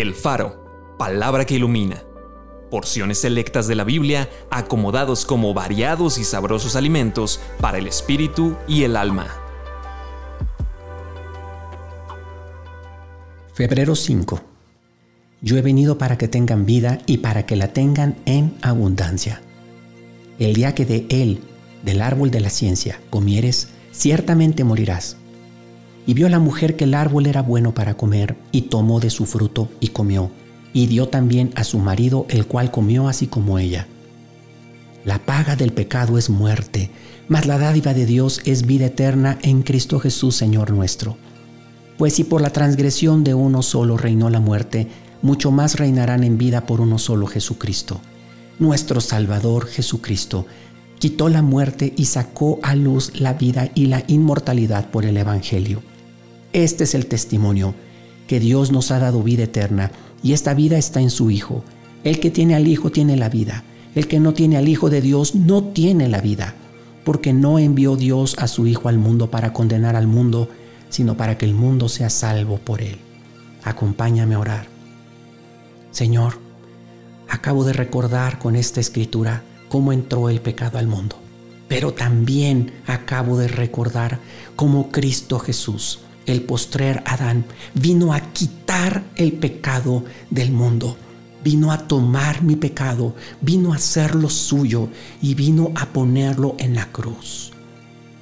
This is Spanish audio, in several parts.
El Faro, palabra que ilumina. Porciones selectas de la Biblia acomodados como variados y sabrosos alimentos para el espíritu y el alma. Febrero 5. Yo he venido para que tengan vida y para que la tengan en abundancia. El día que de él, del árbol de la ciencia, comieres, ciertamente morirás. Y vio la mujer que el árbol era bueno para comer, y tomó de su fruto y comió, y dio también a su marido, el cual comió así como ella. La paga del pecado es muerte, mas la dádiva de Dios es vida eterna en Cristo Jesús, Señor nuestro. Pues si por la transgresión de uno solo reinó la muerte, mucho más reinarán en vida por uno solo Jesucristo. Nuestro Salvador Jesucristo quitó la muerte y sacó a luz la vida y la inmortalidad por el Evangelio. Este es el testimonio, que Dios nos ha dado vida eterna, y esta vida está en su Hijo. El que tiene al Hijo tiene la vida. El que no tiene al Hijo de Dios no tiene la vida, porque no envió Dios a su Hijo al mundo para condenar al mundo, sino para que el mundo sea salvo por él. Acompáñame a orar. Señor, acabo de recordar con esta escritura cómo entró el pecado al mundo, pero también acabo de recordar cómo Cristo Jesús el postrer Adán, vino a quitar el pecado del mundo, vino a tomar mi pecado, vino a hacerlo suyo y vino a ponerlo en la cruz.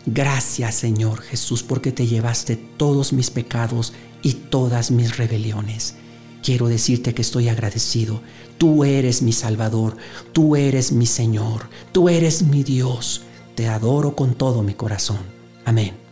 Gracias Señor Jesús porque te llevaste todos mis pecados y todas mis rebeliones. Quiero decirte que estoy agradecido. Tú eres mi Salvador, tú eres mi Señor, tú eres mi Dios. Te adoro con todo mi corazón. Amén.